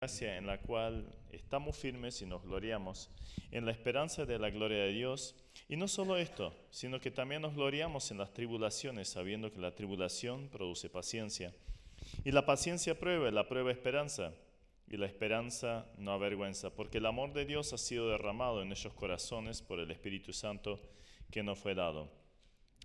gracia en la cual estamos firmes y nos gloriamos en la esperanza de la gloria de Dios. Y no solo esto, sino que también nos gloriamos en las tribulaciones, sabiendo que la tribulación produce paciencia. Y la paciencia prueba, la prueba esperanza. Y la esperanza no avergüenza, porque el amor de Dios ha sido derramado en esos corazones por el Espíritu Santo que nos fue dado.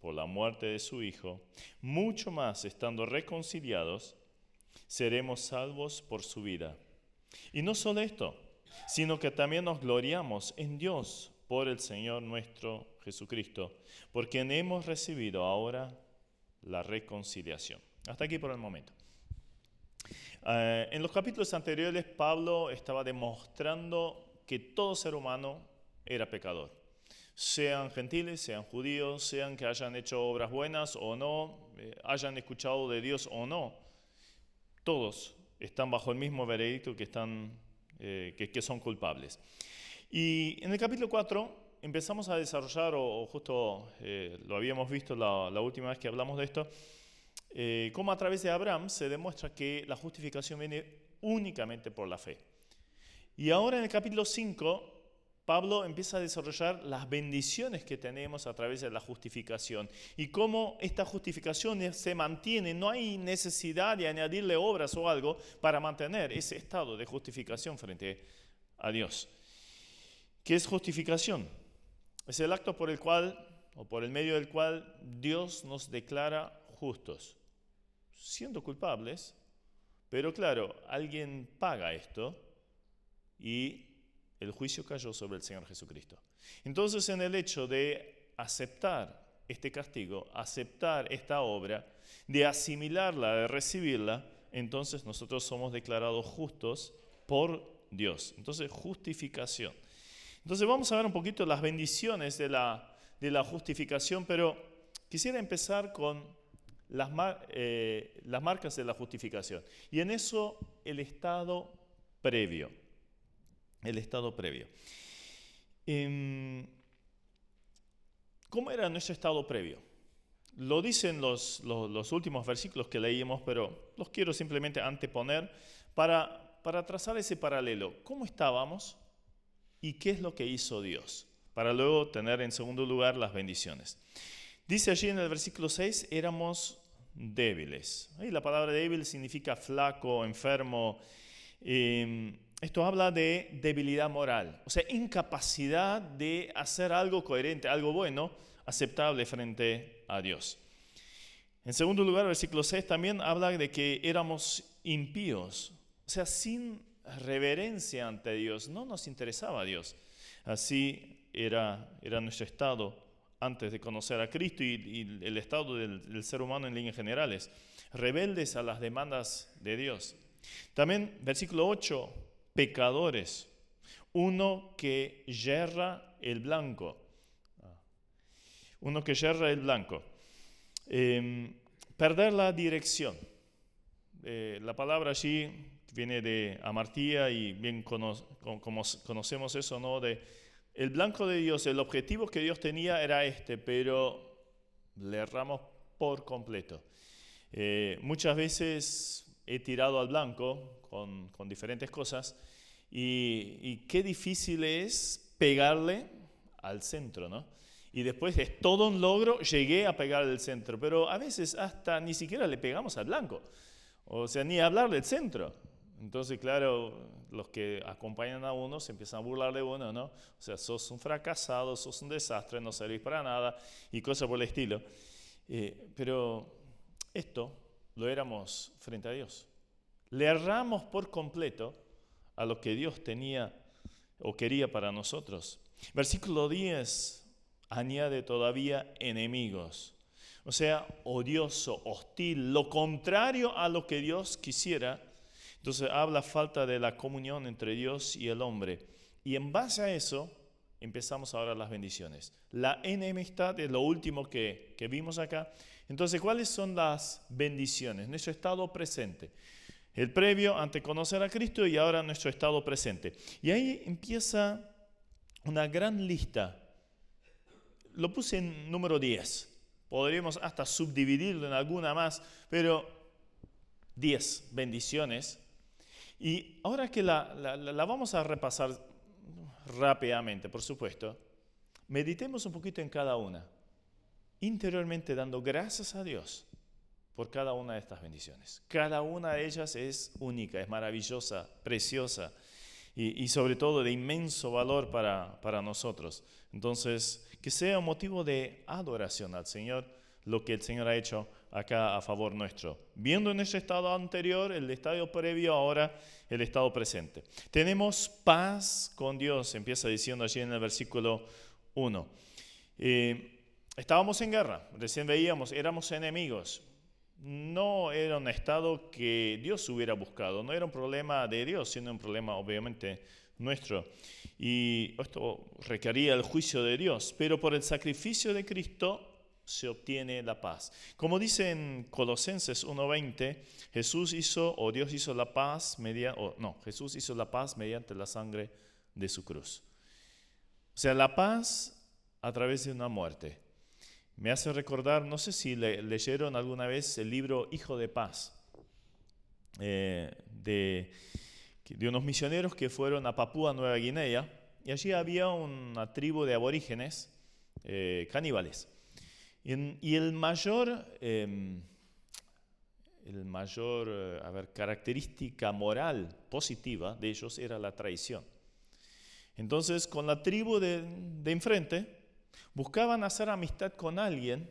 por la muerte de su Hijo, mucho más, estando reconciliados, seremos salvos por su vida. Y no solo esto, sino que también nos gloriamos en Dios por el Señor nuestro Jesucristo, por quien hemos recibido ahora la reconciliación. Hasta aquí por el momento. Eh, en los capítulos anteriores, Pablo estaba demostrando que todo ser humano era pecador. Sean gentiles, sean judíos, sean que hayan hecho obras buenas o no, eh, hayan escuchado de Dios o no todos están bajo el mismo veredicto que, están, eh, que, son culpables. Y en el capítulo 4 empezamos a desarrollar, o, justo eh, lo habíamos visto la, última vez que hablamos de esto, cómo a través de Abraham se demuestra que la justificación viene únicamente por la fe. Y ahora en el capítulo 5 Pablo empieza a desarrollar las bendiciones que tenemos a través de la justificación y cómo esta justificación se mantiene. No hay necesidad de añadirle obras o algo para mantener ese estado de justificación frente a Dios. ¿Qué es justificación? Es el acto por el cual o por el medio del cual Dios nos declara justos, siendo culpables, pero claro, alguien paga esto y el juicio cayó sobre el Señor Jesucristo. Entonces, en el hecho de aceptar este castigo, aceptar esta obra, de asimilarla, de recibirla, entonces nosotros somos declarados justos por Dios. Entonces, justificación. Entonces, vamos a ver un poquito las bendiciones de la, de la justificación, pero quisiera empezar con las, eh, las marcas de la justificación. Y en eso, el estado previo el estado previo. Em, ¿Cómo era nuestro estado previo? Lo dicen los, los, últimos versículos que leímos, pero los quiero simplemente anteponer para, para trazar ese paralelo. ¿Cómo estábamos y qué es lo que hizo Dios? Para luego tener en segundo lugar las bendiciones. Dice allí en el versículo 6, éramos débiles. Ahí la palabra débil significa flaco, enfermo. Eh, esto habla de debilidad moral, o sea, incapacidad de hacer algo coherente, algo bueno, aceptable frente a Dios. En segundo lugar, versículo 6 también habla de que éramos impíos, o sea, sin reverencia ante Dios, no nos interesaba a Dios. Así era, era nuestro estado antes de conocer a Cristo y, el estado del, del ser humano en líneas generales, rebeldes a las demandas de Dios. También, versículo 8, pecadores, uno que yerra el blanco, uno que yerra el blanco. Em, perder la dirección. Eh, la palabra allí viene de amartía y bien conocemos eso, ¿no? De el blanco de Dios, el objetivo que Dios tenía era este, pero le erramos por completo. Eh, muchas veces he tirado al blanco con, con diferentes cosas y, qué difícil es pegarle al centro, ¿no? Y después es todo un logro, llegué a pegar al centro, pero a veces hasta ni siquiera le pegamos al blanco, o sea, ni hablar del centro. Entonces, claro, los que acompañan a uno se empiezan a burlar de uno, ¿no? O sea, sos un fracasado, sos un desastre, no servís para nada y cosas por el estilo. Eh, pero esto lo éramos frente a Dios. Le erramos por completo a lo que Dios tenía o quería para nosotros. Versículo 10 añade todavía enemigos, o sea, odioso, hostil, lo contrario a lo que Dios quisiera. Entonces habla falta de la comunión entre Dios y el hombre. Y en base a eso empezamos ahora las bendiciones. La enemistad es lo último que, que vimos acá. Entonces, ¿cuáles son las bendiciones? Nuestro estado presente. El previo ante conocer a Cristo y ahora nuestro estado presente. Y ahí empieza una gran lista. Lo puse en número 10. Podríamos hasta subdividirlo en alguna más, pero 10 bendiciones. Y ahora que la, la vamos a repasar rápidamente, por supuesto, meditemos un poquito en cada una, interiormente dando gracias a Dios por cada una de estas bendiciones. Cada una de ellas es única, es maravillosa, preciosa y, sobre todo de inmenso valor para, para nosotros. Entonces, que sea motivo de adoración al Señor lo que el Señor ha hecho acá a favor nuestro. Viendo en ese estado anterior, el estado previo, ahora el estado presente. Tenemos paz con Dios, empieza diciendo allí en el versículo 1. Eh, estábamos en guerra, recién veíamos, éramos enemigos, no era un estado que Dios hubiera buscado, no era un problema de Dios, sino un problema obviamente nuestro. Y esto requería el juicio de Dios, pero por el sacrificio de Cristo se obtiene la paz. Como dice en Colosenses 1:20, Jesús hizo o Dios hizo la paz mediante no, Jesús hizo la paz mediante la sangre de su cruz. O sea, la paz a través de una muerte. Me hace recordar, no sé si leyeron alguna vez el libro Hijo de Paz, eh, de, unos misioneros que fueron a Papúa Nueva Guinea, y allí había una tribu de aborígenes eh, caníbales. Y, el mayor, em, el mayor eh, característica moral positiva de ellos era la traición. Entonces, con la tribu de enfrente, buscaban hacer amistad con alguien,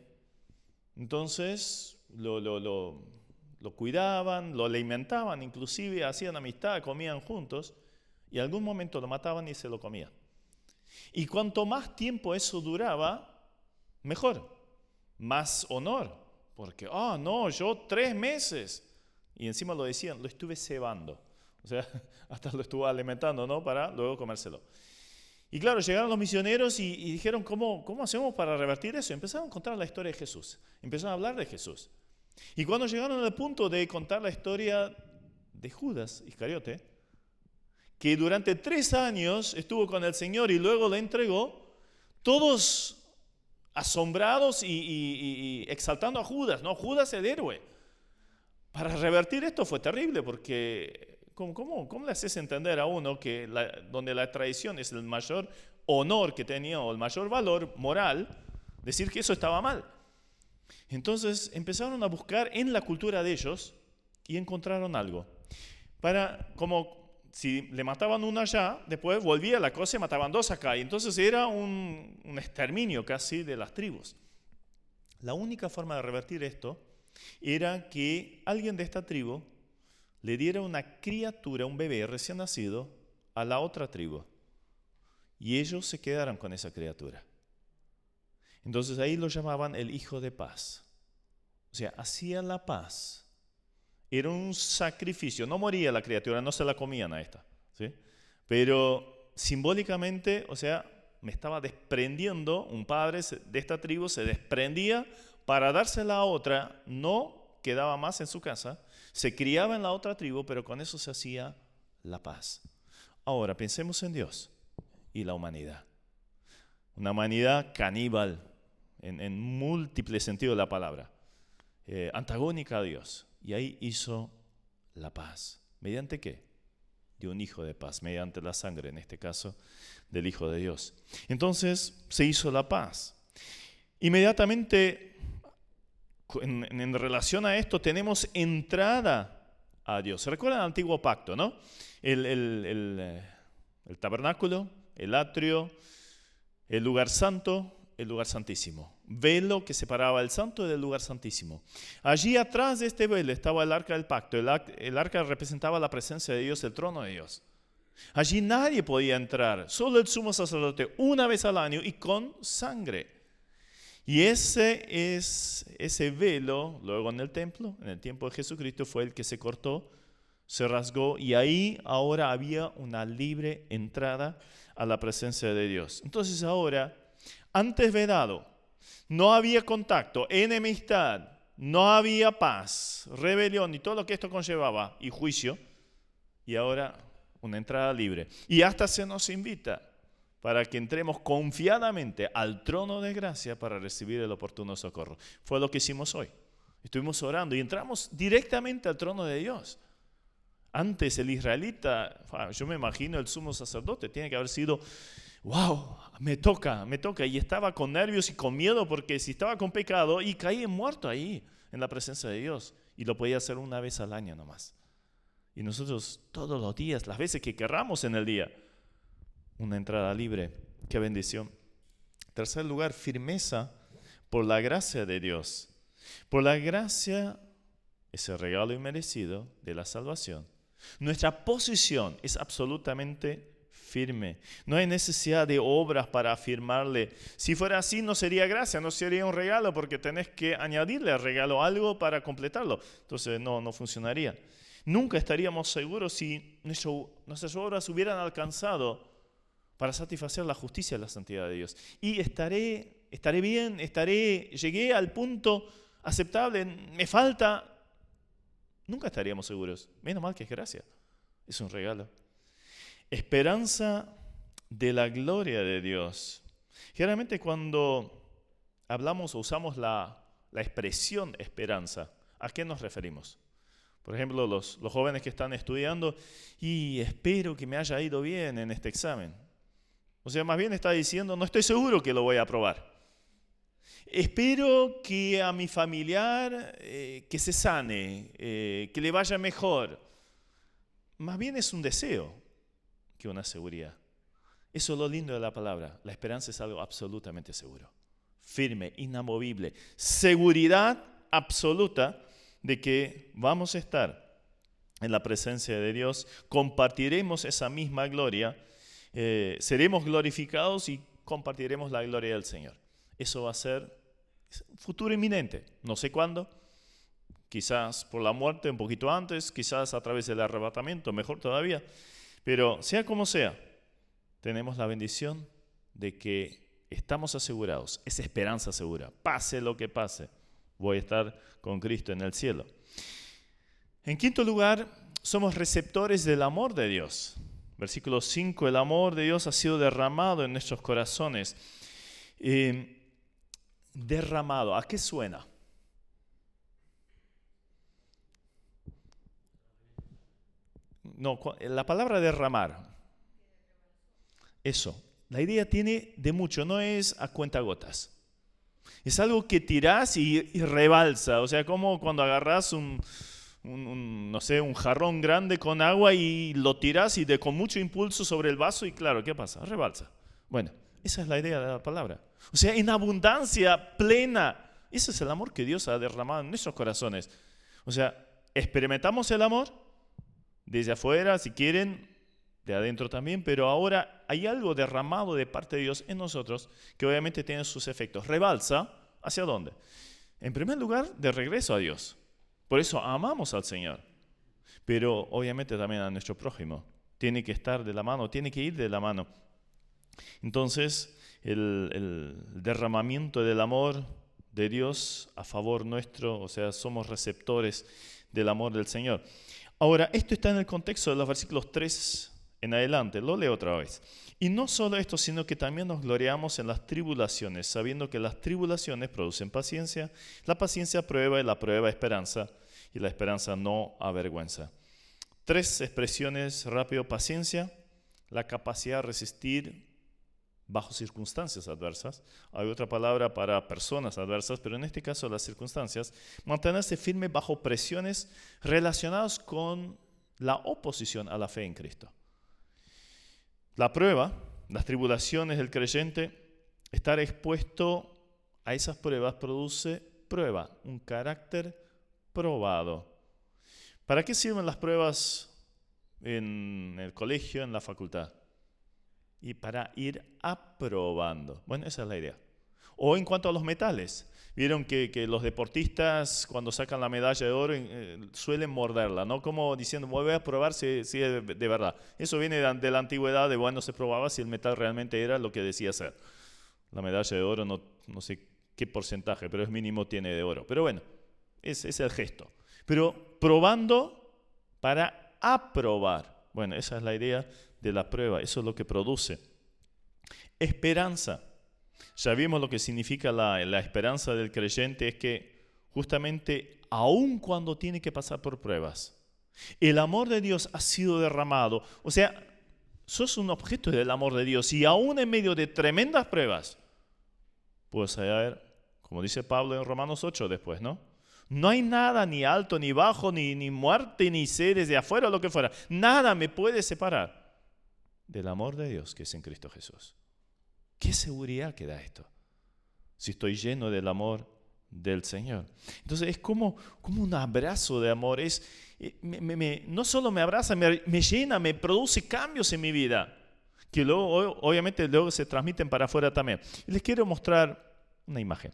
entonces lo, lo, cuidaban, lo alimentaban, inclusive hacían amistad, comían juntos, y algún momento lo mataban y se lo comían. Y cuanto más tiempo eso duraba, mejor, más honor, porque, ah, no, yo tres meses, y encima lo decían, lo estuve cebando, o sea, hasta lo estuvo alimentando, ¿no? Para luego comérselo. Y claro, llegaron los misioneros y, dijeron, ¿cómo, ¿cómo hacemos para revertir eso? Empezaron a contar la historia de Jesús, empezaron a hablar de Jesús. Y cuando llegaron al punto de contar la historia de Judas Iscariote, que durante tres años estuvo con el Señor y luego le entregó, todos asombrados y, y, exaltando a Judas, ¿no? Judas el héroe. Para revertir esto fue terrible porque ¿Cómo, cómo, le haces entender a uno que donde la traición es el mayor honor que tenía o el mayor valor moral, decir que eso estaba mal? Entonces empezaron a buscar en la cultura de ellos y encontraron algo. Para, como si le mataban uno allá, después volvía la cosa y mataban dos acá. Y entonces era un, un exterminio casi de las tribus. La única forma de revertir esto era que alguien de esta tribu le diera una criatura, un bebé recién nacido, a la otra tribu. Y ellos se quedaron con esa criatura. Entonces ahí lo llamaban el hijo de paz. O sea, hacía la paz. Era un sacrificio. No moría la criatura, no se la comían a esta. ¿sí? Pero simbólicamente, o sea, me estaba desprendiendo, un padre de esta tribu se desprendía para dársela a otra, no quedaba más en su casa, se criaba en la otra tribu, pero con eso se hacía la paz. Ahora, pensemos en Dios y la humanidad. Una humanidad caníbal, en, múltiples sentidos de la palabra, eh, antagónica a Dios. Y ahí hizo la paz. ¿Mediante qué? De un hijo de paz, mediante la sangre, en este caso, del Hijo de Dios. Entonces se hizo la paz. Inmediatamente en, relación a esto tenemos entrada a Dios. ¿Se recuerdan el antiguo pacto, no? El, el, tabernáculo, el atrio, el lugar santo, el lugar santísimo. Velo que separaba el santo del lugar santísimo. Allí atrás de este velo estaba el arca del pacto. El arca representaba la presencia de Dios, el trono de Dios. Allí nadie podía entrar, solo el sumo sacerdote una vez al año y con sangre. Y ese, es, ese velo, luego en el templo, en el tiempo de Jesucristo, fue el que se cortó se rasgó y ahí ahora había una libre entrada a la presencia de Dios. Entonces ahora, antes vedado, no había contacto, enemistad, no había paz, rebelión y todo lo que esto conllevaba y juicio. Y ahora una entrada libre. Y hasta se nos invita para que entremos confiadamente al trono de gracia para recibir el oportuno socorro. Fue lo que hicimos hoy. Estuvimos orando y entramos directamente al trono de Dios. Antes el israelita, yo me imagino el sumo sacerdote, tiene que haber sido, wow, me toca, me toca. Y estaba con nervios y con miedo porque si estaba con pecado y caía muerto ahí en la presencia de Dios. Y lo podía hacer una vez al año nomás. Y nosotros todos los días, las veces que querramos en el día, una entrada libre. Qué bendición. Tercer lugar, firmeza por la gracia de Dios. Por la gracia, ese regalo inmerecido de la salvación. Nuestra posición es absolutamente firme. No hay necesidad de obras para afirmarle. Si fuera así, no sería gracia, no sería un regalo, porque tenés que añadirle al regalo algo para completarlo. Entonces no, no funcionaría. Nunca estaríamos seguros si nuestras obras hubieran alcanzado para satisfacer la justicia y la santidad de Dios. Y estaré, estaré bien, estaré, llegué al punto aceptable, me falta. Nunca estaríamos seguros. Menos mal que es gracia. Es un regalo. Esperanza de la gloria de Dios. Generalmente cuando hablamos o usamos la, la expresión esperanza, ¿a qué nos referimos? Por ejemplo, los, los jóvenes que están estudiando y espero que me haya ido bien en este examen. O sea, más bien está diciendo, no estoy seguro que lo voy a aprobar. Espero que a mi familiar eh, que se sane, eh, que le vaya mejor. Más bien es un deseo que una seguridad. Eso es lo lindo de la palabra. La esperanza es algo absolutamente seguro, firme, inamovible. Seguridad absoluta de que vamos a estar en la presencia de Dios, compartiremos esa misma gloria eh, seremos glorificados y compartiremos la gloria del Señor. Eso va a ser futuro inminente, no sé cuándo, quizás por la muerte un poquito antes, quizás a través del arrebatamiento, mejor todavía, pero sea como sea, tenemos la bendición de que estamos asegurados, es esperanza segura, pase lo que pase, voy a estar con Cristo en el cielo. En quinto lugar, somos receptores del amor de Dios. Versículo 5, el amor de Dios ha sido derramado en nuestros corazones. Eh, derramado, ¿a qué suena? No, la palabra derramar. Eso. La idea tiene de mucho, no es a cuenta gotas. Es algo que tirás y, y rebalsa. O sea, como cuando agarras un, un, no sé, un jarrón grande con agua y lo tiras y de, con mucho impulso sobre el vaso y claro, ¿qué pasa? Rebalsa. Bueno, esa es la idea de la palabra. O sea, en abundancia plena. Ese es el amor que Dios ha derramado en nuestros corazones. O sea, experimentamos el amor desde afuera, si quieren, de adentro también, pero ahora hay algo derramado de parte de Dios en nosotros que obviamente tiene sus efectos. Rebalsa, ¿hacia dónde? En primer lugar, de regreso a Dios. Por eso amamos al Señor, pero obviamente también a nuestro prójimo. Tiene que estar de la mano, tiene que ir de la mano. Entonces, el, derramamiento del amor de Dios a favor nuestro, o sea, somos receptores del amor del Señor. Ahora, esto está en el contexto de los versículos 3 en adelante, lo leo otra vez. Y no solo esto, sino que también nos gloriamos en las tribulaciones, sabiendo que las tribulaciones producen paciencia, la paciencia prueba y la prueba esperanza, y la esperanza no avergüenza. Tres expresiones rápido, paciencia, la capacidad de resistir bajo circunstancias adversas. Hay otra palabra para personas adversas, pero en este caso las circunstancias. Mantenerse firme bajo presiones relacionadas con la oposición a la fe en Cristo. La prueba, las tribulaciones del creyente, estar expuesto a esas pruebas produce prueba, un carácter probado. ¿Para qué sirven las pruebas en el colegio, en la facultad? Y para ir aprobando. Bueno, esa es la idea. O en cuanto a los metales. Vieron que, los deportistas cuando sacan la medalla de oro eh, suelen morderla, ¿no? Como diciendo, voy a probar si, es de, verdad. Eso viene de, la antigüedad, de bueno, se probaba si el metal realmente era lo que decía ser. La medalla de oro, no, no sé qué porcentaje, pero es mínimo tiene de oro. Pero bueno, ese es el gesto. Pero probando para aprobar. Bueno, esa es la idea de la prueba, eso es lo que produce. Esperanza. Ya vimos lo que significa la, esperanza del creyente, es que justamente aun cuando tiene que pasar por pruebas, el amor de Dios ha sido derramado. O sea, sos un objeto del amor de Dios y aún en medio de tremendas pruebas, puedes hallar, como dice Pablo en Romanos 8 después, ¿no? No hay nada, ni alto, ni bajo, ni, muerte, ni seres de afuera, lo que fuera. Nada me puede separar del amor de Dios que es en Cristo Jesús. ¿Qué seguridad que da esto? Si estoy lleno del amor del Señor. Entonces es como, como un abrazo de amor. Es, eh, no solo me abraza, me, me, llena, me produce cambios en mi vida, que luego, obviamente luego se transmiten para afuera también. Les quiero mostrar una imagen.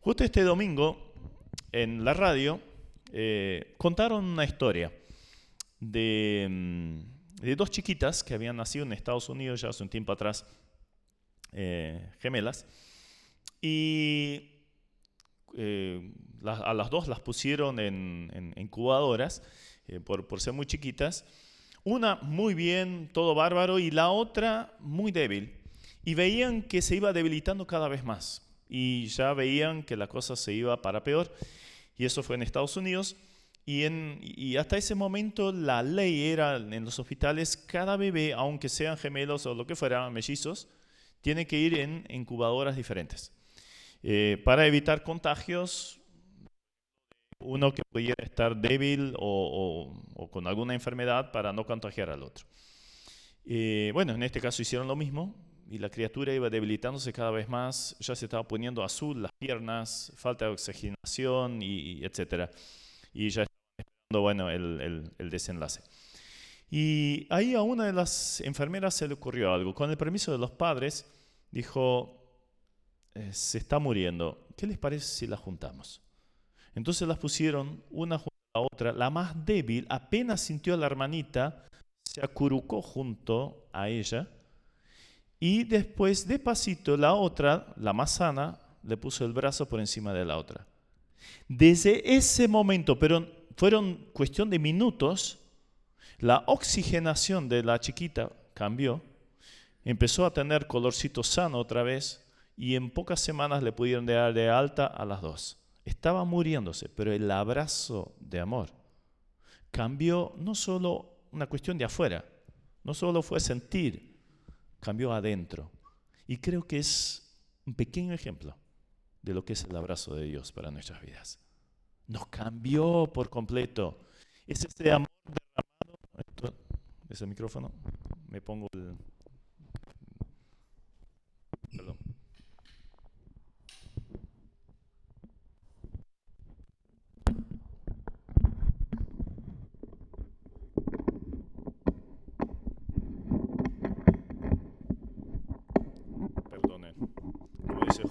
Justo este domingo, en la radio, eh, contaron una historia de, mm, de dos chiquitas que habían nacido en Estados Unidos ya hace un tiempo atrás eh, gemelas. Y eh, a las dos las pusieron en, incubadoras eh, por, ser muy chiquitas. Una muy bien, todo bárbaro, y la otra muy débil. Y veían que se iba debilitando cada vez más. Y ya veían que la cosa se iba para peor. Y eso fue en Estados Unidos. Y, en, y, hasta ese momento la ley era en los hospitales, cada bebé, aunque sean gemelos o lo que fuera, mellizos, tiene que ir en incubadoras diferentes. Eh, para evitar contagios, uno que pudiera estar débil o, con alguna enfermedad para no contagiar al otro. Eh, bueno, en este caso hicieron lo mismo y la criatura iba debilitándose cada vez más, ya se estaba poniendo azul las piernas, falta de oxigenación y, etcétera. Y ya esperando, bueno, el, el desenlace. Y ahí a una de las enfermeras se le ocurrió algo. Con el permiso de los padres, dijo, eh, se está muriendo, ¿qué les parece si las juntamos? Entonces las pusieron una junto a la otra. La más débil apenas sintió a la hermanita, se acurrucó junto a ella y después despacito la otra, la más sana, le puso el brazo por encima de la otra. Desde ese momento, pero fueron cuestión de minutos, la oxigenación de la chiquita cambió empezó a tener colorcito sano otra vez y en pocas semanas le pudieron dar de alta a las dos. Estaba muriéndose, pero el abrazo de amor cambió no solo una cuestión de afuera, no solo fue sentir, cambió adentro. Y creo que es un pequeño ejemplo de lo que es el abrazo de Dios para nuestras vidas. Nos cambió por completo. Es ese amor derramado. ¿Es el micrófono? Me pongo el...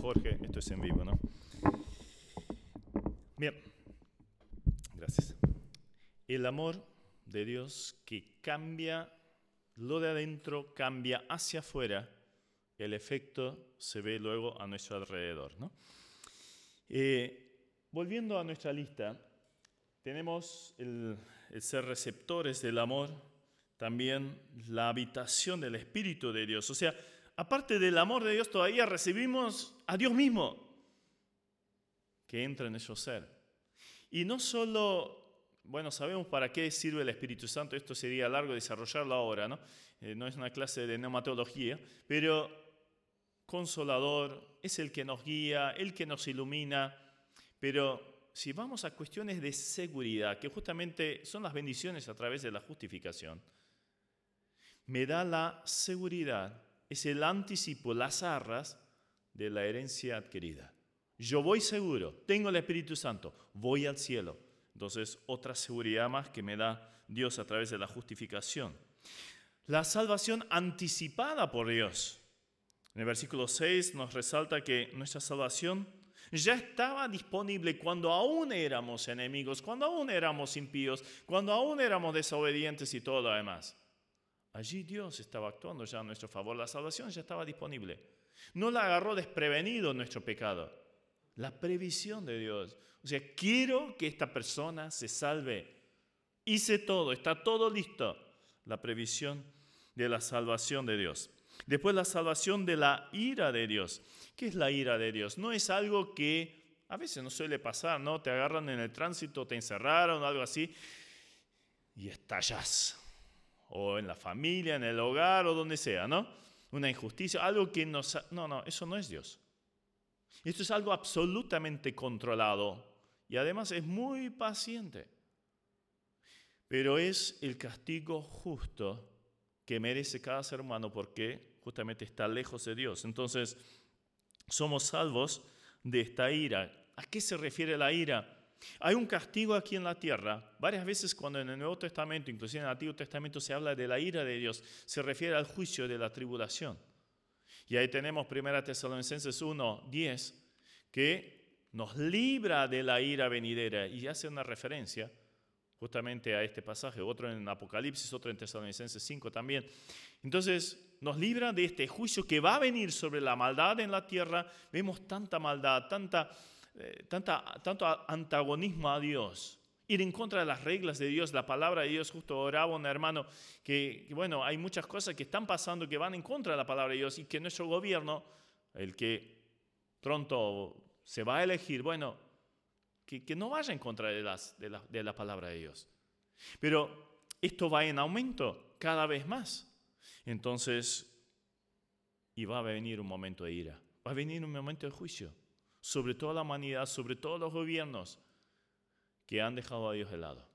Jorge, esto es en vivo, ¿no? Bien, gracias. El amor de Dios que cambia lo de adentro, cambia hacia afuera, el efecto se ve luego a nuestro alrededor, ¿no? Eh, volviendo a nuestra lista, tenemos el ser receptores del amor, también la habitación del Espíritu de Dios. O sea, aparte del amor de Dios, todavía recibimos a Dios mismo que entra en nuestro ser. Y no solo, bueno, sabemos para qué sirve el Espíritu Santo, esto sería largo desarrollarlo ahora, ¿no? Eh, no es una clase de neumatología, pero consolador, es el que nos guía, el que nos ilumina, pero si vamos a cuestiones de seguridad, que justamente son las bendiciones a través de la justificación, me da la seguridad es el anticipo, las arras de la herencia adquirida. Yo voy seguro, tengo el Espíritu Santo, voy al cielo. Entonces, otra seguridad más que me da Dios a través de la justificación. La salvación anticipada por Dios. En el versículo 6 nos resalta que nuestra salvación ya estaba disponible cuando aún éramos enemigos, cuando aún éramos impíos, cuando aún éramos desobedientes y todo lo demás. Allí Dios estaba actuando ya a nuestro favor. La salvación ya estaba disponible. No la agarró desprevenido nuestro pecado. La previsión de Dios. O sea, quiero que esta persona se salve. Hice todo, está todo listo. La previsión de la salvación de Dios. Después la salvación de la ira de Dios. ¿Qué es la ira de Dios? No es algo que a veces no suele pasar, ¿no? Te agarran en el tránsito, te encerraron algo así y estallas. O en la familia, en el hogar o donde sea, ¿no? Una injusticia, algo que nos... No, no, eso no es Dios. Esto es algo absolutamente controlado y además es muy paciente. Pero es el castigo justo que merece cada ser humano porque justamente está lejos de Dios. Entonces, somos salvos de esta ira. ¿A qué se refiere la ira? Hay un castigo aquí en la tierra. Varias veces cuando en el Nuevo Testamento, inclusive en el Antiguo Testamento, se habla de la ira de Dios, se refiere al juicio de la tribulación. Y ahí tenemos 1 Tesalonicenses 1, 10, que nos libra de la ira venidera y hace una referencia justamente a este pasaje, otro en Apocalipsis, otro en Tesalonicenses 5 también. Entonces, nos libra de este juicio que va a venir sobre la maldad en la tierra. Vemos tanta maldad, tanta, eh, tanta, tanto antagonismo a Dios. Ir en contra de las reglas de Dios, la palabra de Dios. Justo oraba un hermano que, bueno, hay muchas cosas que están pasando que van en contra de la palabra de Dios y que nuestro gobierno, el que pronto se va a elegir, bueno, que, no vaya en contra de, las, de, la, de la palabra de Dios. Pero esto va en aumento cada vez más. Entonces, y va a venir un momento de ira, va a venir un momento de juicio sobre toda la humanidad, sobre todos los gobiernos que han dejado a Dios de lado.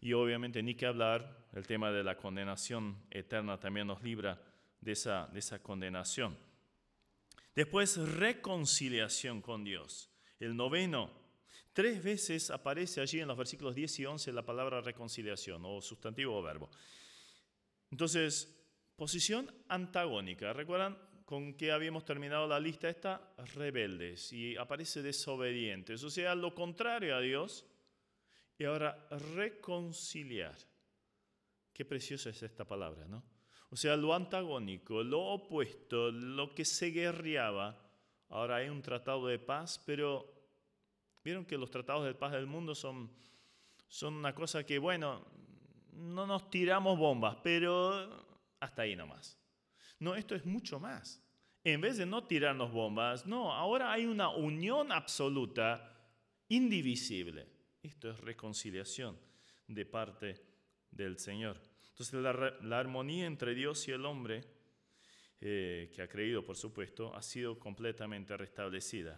Y obviamente ni que hablar, el tema de la condenación eterna también nos libra de esa, de esa condenación. Después, reconciliación con Dios. El noveno, tres veces aparece allí en los versículos 10 y 11 la palabra reconciliación o sustantivo o verbo. Entonces, Posición antagónica. ¿Recuerdan con qué habíamos terminado la lista esta? Rebeldes y aparece desobedientes. O sea, lo contrario a Dios. Y ahora reconciliar. Qué preciosa es esta palabra, ¿no? O sea, lo antagónico, lo opuesto, lo que se guerreaba. Ahora hay un tratado de paz, pero vieron que los tratados de paz del mundo son, son una cosa que, bueno, no nos tiramos bombas, pero hasta ahí nomás. No, esto es mucho más. En vez de no tirarnos bombas, no, ahora hay una unión absoluta, indivisible. Esto es reconciliación de parte del Señor. Entonces la, armonía entre Dios y el hombre, eh, que ha creído por supuesto, ha sido completamente restablecida.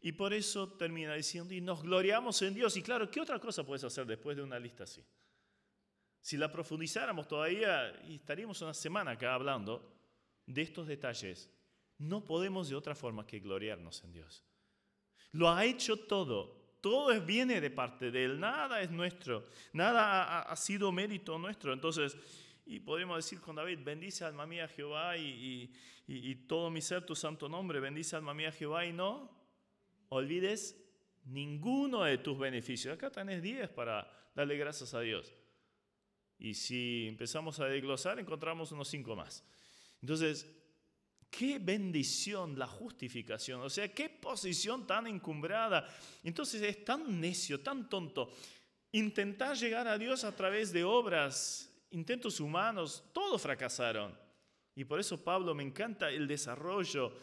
Y por eso termina diciendo, y nos gloriamos en Dios. Y claro, ¿qué otra cosa puedes hacer después de una lista así? Si la profundizáramos todavía, y estaríamos una semana acá hablando de estos detalles, no podemos de otra forma que gloriarnos en Dios. Lo ha hecho todo. Todo viene de parte de Él. Nada es nuestro. Nada ha, sido mérito nuestro. Entonces, y podríamos decir con David, bendice alma mía Jehová y, y, todo mi ser tu santo nombre. Bendice alma mía Jehová y no olvides ninguno de tus beneficios. Acá tenés 10 para darle gracias a Dios. Y si empezamos a desglosar, encontramos unos cinco más. Entonces, qué bendición la justificación. O sea, qué posición tan encumbrada. Entonces es tan necio, tan tonto. Intentar llegar a Dios a través de obras, intentos humanos, todos fracasaron. Y por eso Pablo me encanta el desarrollo.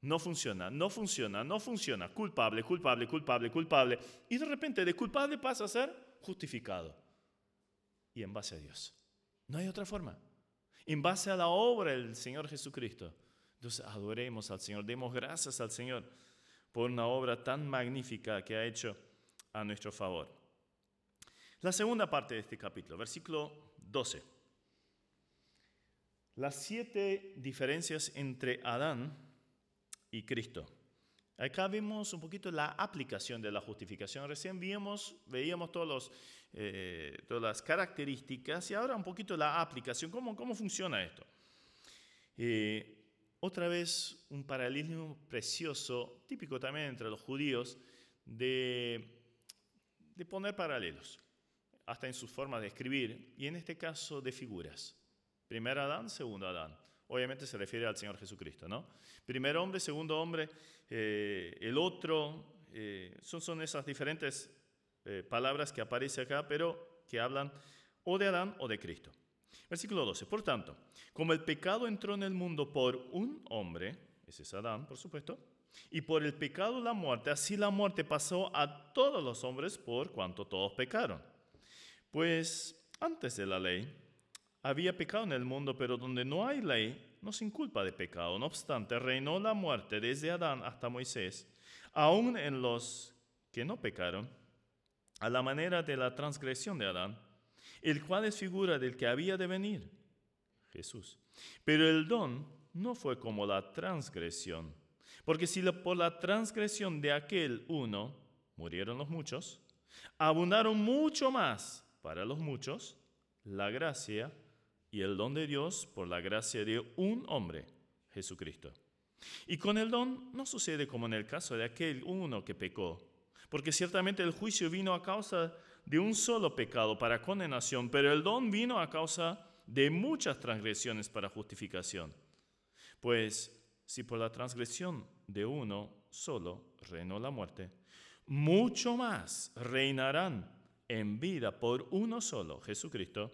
No funciona, no funciona, no funciona. Culpable, culpable, culpable, culpable. Y de repente de culpable pasa a ser justificado y en base a Dios. No hay otra forma. En base a la obra del Señor Jesucristo. Entonces adoremos al Señor, demos gracias al Señor por una obra tan magnífica que ha hecho a nuestro favor. La segunda parte de este capítulo, versículo 12. Las siete diferencias entre Adán y Cristo. Acá vemos un poquito la aplicación de la justificación. Recién vimos, veíamos todos los eh, todas las características y ahora un poquito la aplicación, cómo, cómo funciona esto. Eh, otra vez un paralelismo precioso, típico también entre los judíos, de, de poner paralelos, hasta en sus formas de escribir, y en este caso de figuras. Primer Adán, segundo Adán. Obviamente se refiere al Señor Jesucristo, ¿no? Primer hombre, segundo hombre, eh, el otro, eh, son, son esas diferentes eh, palabras que aparecen acá, pero que hablan o de Adán o de Cristo. Versículo 12. Por tanto, como el pecado entró en el mundo por un hombre, ese es Adán, por supuesto, y por el pecado la muerte, así la muerte pasó a todos los hombres por cuanto todos pecaron. Pues antes de la ley había pecado en el mundo, pero donde no hay ley, no se inculpa de pecado. No obstante, reinó la muerte desde Adán hasta Moisés, aún en los que no pecaron, a la manera de la transgresión de Adán el cual es figura del que había de venir, Jesús. Pero el don no fue como la transgresión, porque si por la transgresión de aquel uno murieron los muchos, abundaron mucho más para los muchos la gracia y el don de Dios por la gracia de un hombre, Jesucristo. Y con el don no sucede como en el caso de aquel uno que pecó, porque ciertamente el juicio vino a causa de un solo pecado para condenación, pero el don vino a causa de muchas transgresiones para justificación. Pues si por la transgresión de uno solo reinó la muerte, mucho más reinarán en vida por uno solo, Jesucristo,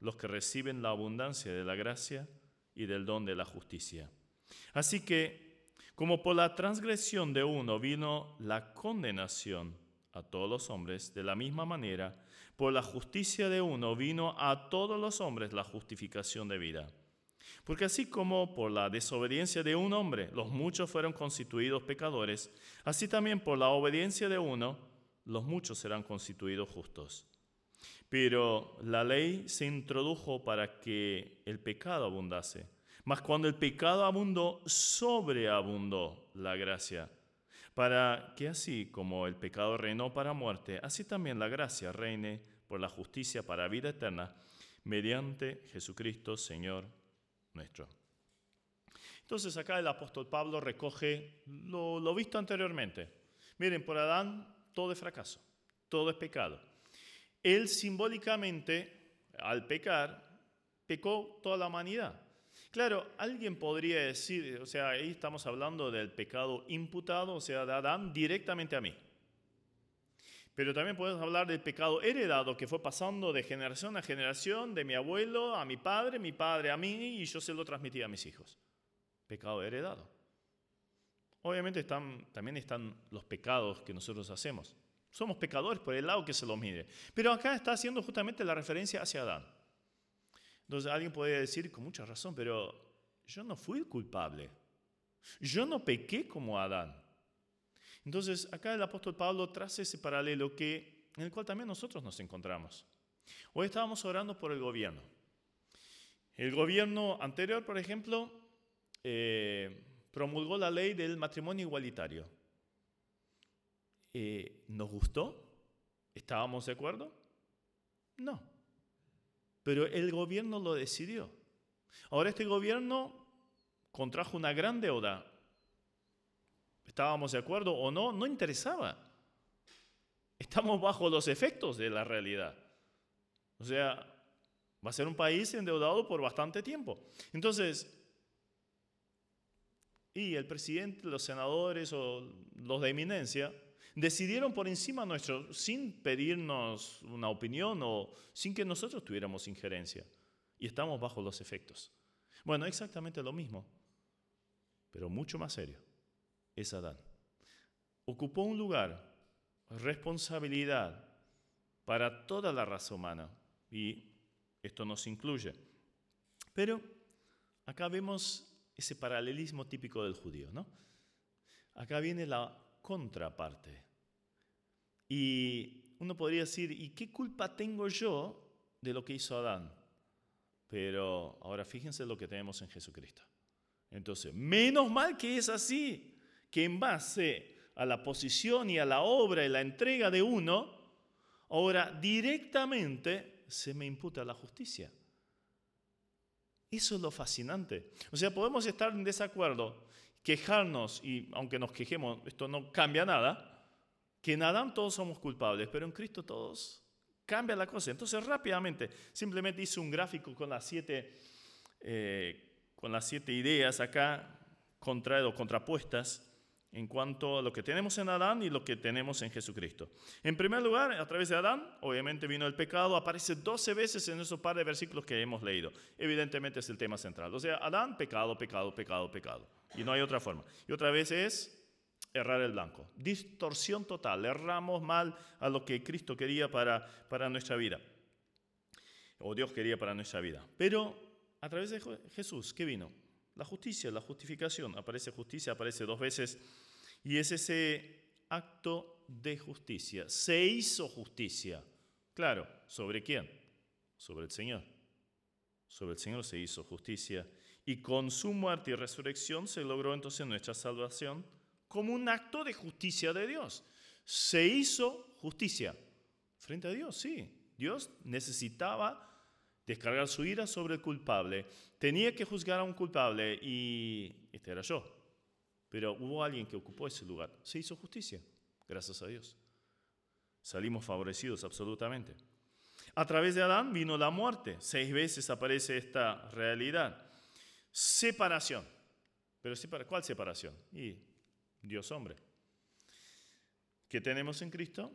los que reciben la abundancia de la gracia y del don de la justicia. Así que, como por la transgresión de uno vino la condenación, a todos los hombres, de la misma manera, por la justicia de uno vino a todos los hombres la justificación de vida. Porque así como por la desobediencia de un hombre los muchos fueron constituidos pecadores, así también por la obediencia de uno los muchos serán constituidos justos. Pero la ley se introdujo para que el pecado abundase. Mas cuando el pecado abundó, sobreabundó la gracia para que así como el pecado reinó para muerte, así también la gracia reine por la justicia para vida eterna, mediante Jesucristo, Señor nuestro. Entonces acá el apóstol Pablo recoge lo, lo visto anteriormente. Miren, por Adán todo es fracaso, todo es pecado. Él simbólicamente, al pecar, pecó toda la humanidad. Claro, alguien podría decir, o sea, ahí estamos hablando del pecado imputado, o sea, de Adán directamente a mí. Pero también podemos hablar del pecado heredado que fue pasando de generación a generación, de mi abuelo a mi padre, mi padre a mí, y yo se lo transmití a mis hijos. Pecado heredado. Obviamente también están los pecados que nosotros hacemos. Somos pecadores por el lado que se lo mire. Pero acá está haciendo justamente la referencia hacia Adán. Entonces alguien podría decir con mucha razón, pero yo no fui culpable. Yo no pequé como Adán. Entonces acá el apóstol Pablo traza ese paralelo que, en el cual también nosotros nos encontramos. Hoy estábamos orando por el gobierno. El gobierno anterior, por ejemplo, eh, promulgó la ley del matrimonio igualitario. Eh, ¿Nos gustó? ¿Estábamos de acuerdo? No pero el gobierno lo decidió. Ahora este gobierno contrajo una gran deuda. ¿Estábamos de acuerdo o no? No interesaba. Estamos bajo los efectos de la realidad. O sea, va a ser un país endeudado por bastante tiempo. Entonces, y el presidente, los senadores o los de eminencia decidieron por encima nuestro, sin pedirnos una opinión o sin que nosotros tuviéramos injerencia. Y estamos bajo los efectos. Bueno, exactamente lo mismo, pero mucho más serio. Es Adán. Ocupó un lugar, responsabilidad para toda la raza humana. Y esto nos incluye. Pero acá vemos ese paralelismo típico del judío, ¿no? Acá viene la contraparte. Y uno podría decir, ¿y qué culpa tengo yo de lo que hizo Adán? Pero ahora fíjense lo que tenemos en Jesucristo. Entonces, menos mal que es así, que en base a la posición y a la obra y la entrega de uno, ahora directamente se me imputa la justicia. Eso es lo fascinante. O sea, podemos estar en desacuerdo, quejarnos y aunque nos quejemos, esto no cambia nada, que en Adán todos somos culpables, pero en Cristo todos cambia la cosa. Entonces rápidamente, simplemente hice un gráfico con las siete, eh, con las siete ideas acá contra, contrapuestas en cuanto a lo que tenemos en Adán y lo que tenemos en Jesucristo. En primer lugar, a través de Adán, obviamente vino el pecado, aparece 12 veces en esos par de versículos que hemos leído. Evidentemente es el tema central. O sea, Adán, pecado, pecado, pecado, pecado. Y no hay otra forma. Y otra vez es errar el blanco. Distorsión total. Erramos mal a lo que Cristo quería para, para nuestra vida. O Dios quería para nuestra vida. Pero a través de Jesús, ¿qué vino? La justicia, la justificación. Aparece justicia, aparece dos veces y es ese acto de justicia. Se hizo justicia. Claro, ¿sobre quién? Sobre el Señor. Sobre el Señor se hizo justicia. Y con su muerte y resurrección se logró entonces nuestra salvación como un acto de justicia de Dios. Se hizo justicia. Frente a Dios, sí. Dios necesitaba descargar su ira sobre el culpable. Tenía que juzgar a un culpable y este era yo. Pero hubo alguien que ocupó ese lugar. Se hizo justicia, gracias a Dios. Salimos favorecidos absolutamente. A través de Adán vino la muerte. Seis veces aparece esta realidad. Separación. Pero ¿cuál separación? Y Dios hombre. ¿Qué tenemos en Cristo?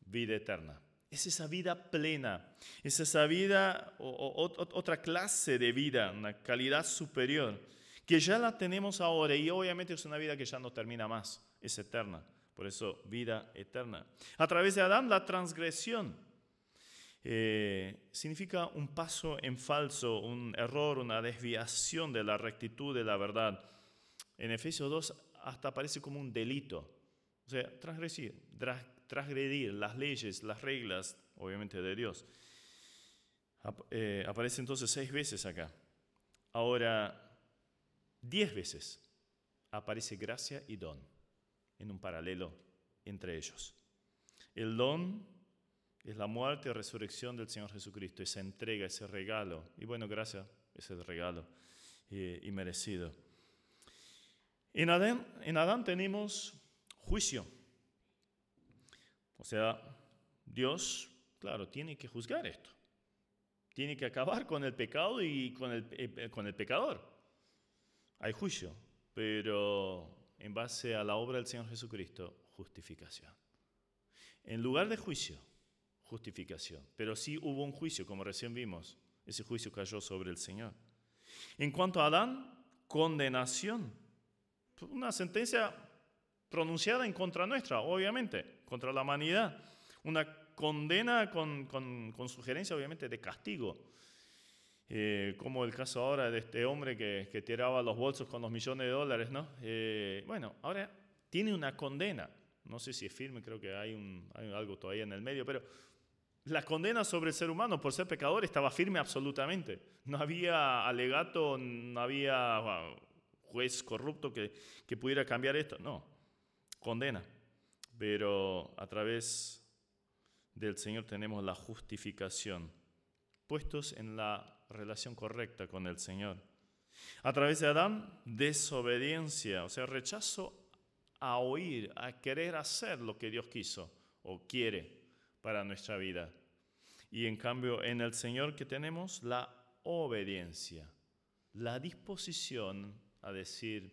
Vida eterna. Es esa vida plena, es esa vida, otra clase de vida, una calidad superior que ya la tenemos ahora y obviamente es una vida que ya no termina más, es eterna. Por eso, vida eterna. A través de Adán, la transgresión eh, significa un paso en falso, un error, una desviación de la rectitud de la verdad. En Efesios 2 hasta aparece como un delito. O sea, transgredir, transgredir las leyes, las reglas, obviamente de Dios. Eh, aparece entonces seis veces acá. Ahora, Diez veces aparece gracia y don en un paralelo entre ellos. El don es la muerte y resurrección del Señor Jesucristo, esa entrega, ese regalo. Y bueno, gracias es el regalo eh, y merecido. En Adán, en Adán tenemos juicio. O sea, Dios, claro, tiene que juzgar esto. Tiene que acabar con el pecado y con el, eh, con el pecador hay juicio, pero en base a la obra del Señor Jesucristo, justificación. En lugar de juicio, justificación. Pero sí hubo un juicio, como recién vimos. Ese juicio cayó sobre el Señor. En cuanto a Adán, condenación. Una sentencia pronunciada en contra nuestra, obviamente, contra la humanidad. Una condena con, con sugerencia, obviamente, de castigo. Eh, como el caso ahora de este hombre que, que, tiraba los bolsos con los millones de dólares, ¿no? Eh, bueno, ahora tiene una condena, no sé si es firme, creo que hay, un, hay algo todavía en el medio, pero la condena sobre el ser humano por ser pecador estaba firme absolutamente. No había alegato, no había juez corrupto que, que pudiera cambiar esto, no, condena. Pero a través del Señor tenemos la justificación, puestos en la relación correcta con el Señor. A través de Adán, desobediencia, o sea, rechazo a oír, a querer hacer lo que Dios quiso o quiere para nuestra vida. Y en cambio, en el Señor que tenemos la obediencia, la disposición a decir,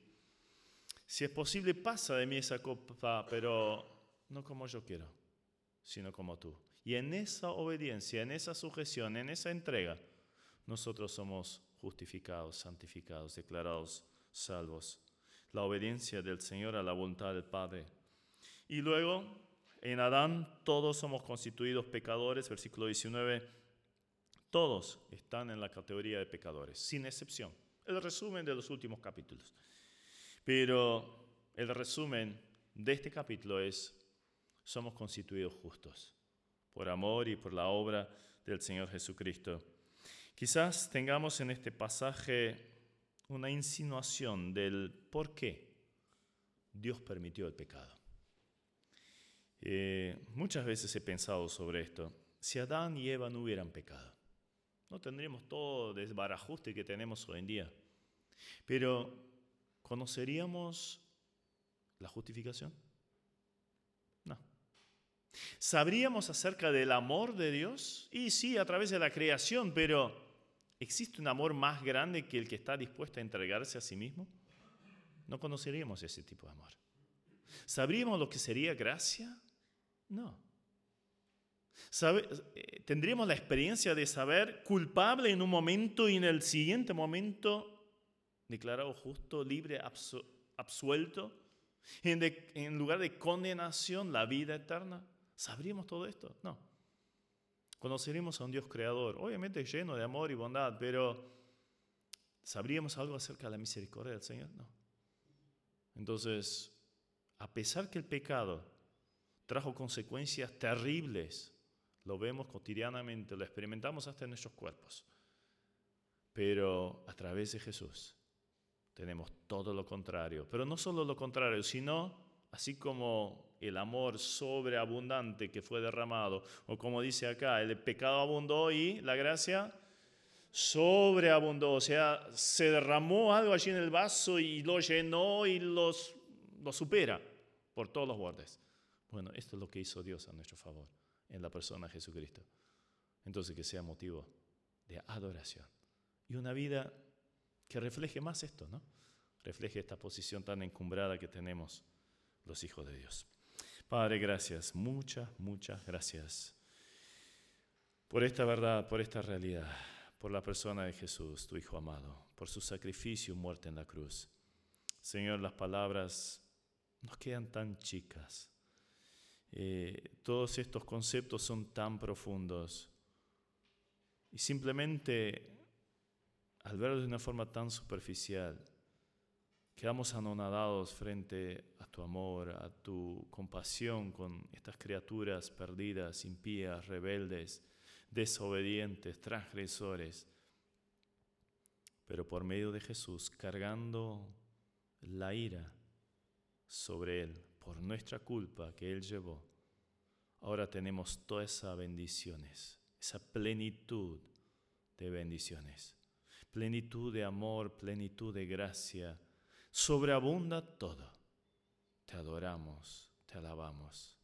si es posible, pasa de mí esa copa, pero no como yo quiero, sino como tú. Y en esa obediencia, en esa sujeción, en esa entrega, nosotros somos justificados, santificados, declarados salvos. La obediencia del Señor a la voluntad del Padre. Y luego, en Adán todos somos constituidos pecadores, versículo 19. Todos están en la categoría de pecadores, sin excepción. El resumen de los últimos capítulos. Pero el resumen de este capítulo es, somos constituidos justos por amor y por la obra del Señor Jesucristo. Quizás tengamos en este pasaje una insinuación del por qué Dios permitió el pecado. Eh, muchas veces he pensado sobre esto. Si Adán y Eva no hubieran pecado, No tendríamos todo desbarajuste que tenemos hoy en día. Pero, ¿conoceríamos la justificación? No. ¿Sabríamos acerca del amor de Dios? Y sí, a través de la creación, pero ¿existe un amor más grande que el que está dispuesto a entregarse a sí mismo? No conoceríamos ese tipo de amor. ¿Sabríamos lo que sería gracia? No. Eh, ¿Tendríamos la experiencia de saber culpable en un momento y en el siguiente momento declarado justo, libre, absuelto? En, en lugar de condenación, la vida eterna. ¿Sabríamos todo esto? No. Conoceríamos a un Dios creador, obviamente lleno de amor y bondad, pero ¿sabríamos algo acerca de la misericordia del Señor? No. Entonces, a pesar que el pecado trajo consecuencias terribles, lo vemos cotidianamente, lo experimentamos hasta en nuestros cuerpos, pero a través de Jesús tenemos todo lo contrario, pero no solo lo contrario, sino así como el amor sobreabundante que fue derramado, o como dice acá, el pecado abundó y la gracia sobreabundó, o sea, se derramó algo allí en el vaso y lo llenó y lo supera por todos los bordes. Bueno, esto es lo que hizo Dios a nuestro favor en la persona de Jesucristo. Entonces que sea motivo de adoración y una vida que refleje más esto, ¿no? Refleje esta posición tan encumbrada que tenemos los hijos de Dios. Padre, gracias, muchas, muchas gracias por esta verdad, por esta realidad por la persona de Jesús, tu Hijo amado, por su sacrificio y muerte en la cruz. Señor, las palabras nos quedan tan chicas. Eh, todos estos conceptos son tan profundos. Y simplemente, al verlos de una forma tan superficial, quedamos anonadados frente a tu amor, a tu compasión con estas criaturas perdidas, impías, rebeldes desobedientes, transgresores, pero por medio de Jesús, cargando la ira sobre Él por nuestra culpa que Él llevó, ahora tenemos todas esas bendiciones, esa plenitud de bendiciones, plenitud de amor, plenitud de gracia, sobreabunda todo. Te adoramos, te alabamos.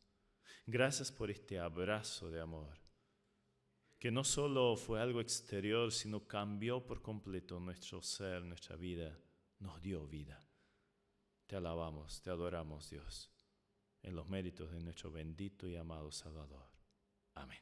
Gracias por este abrazo de amor que no solo fue algo exterior, sino cambió por completo nuestro ser, nuestra vida, nos dio vida. Te alabamos, te adoramos Dios, en los méritos de nuestro bendito y amado Salvador. Amén.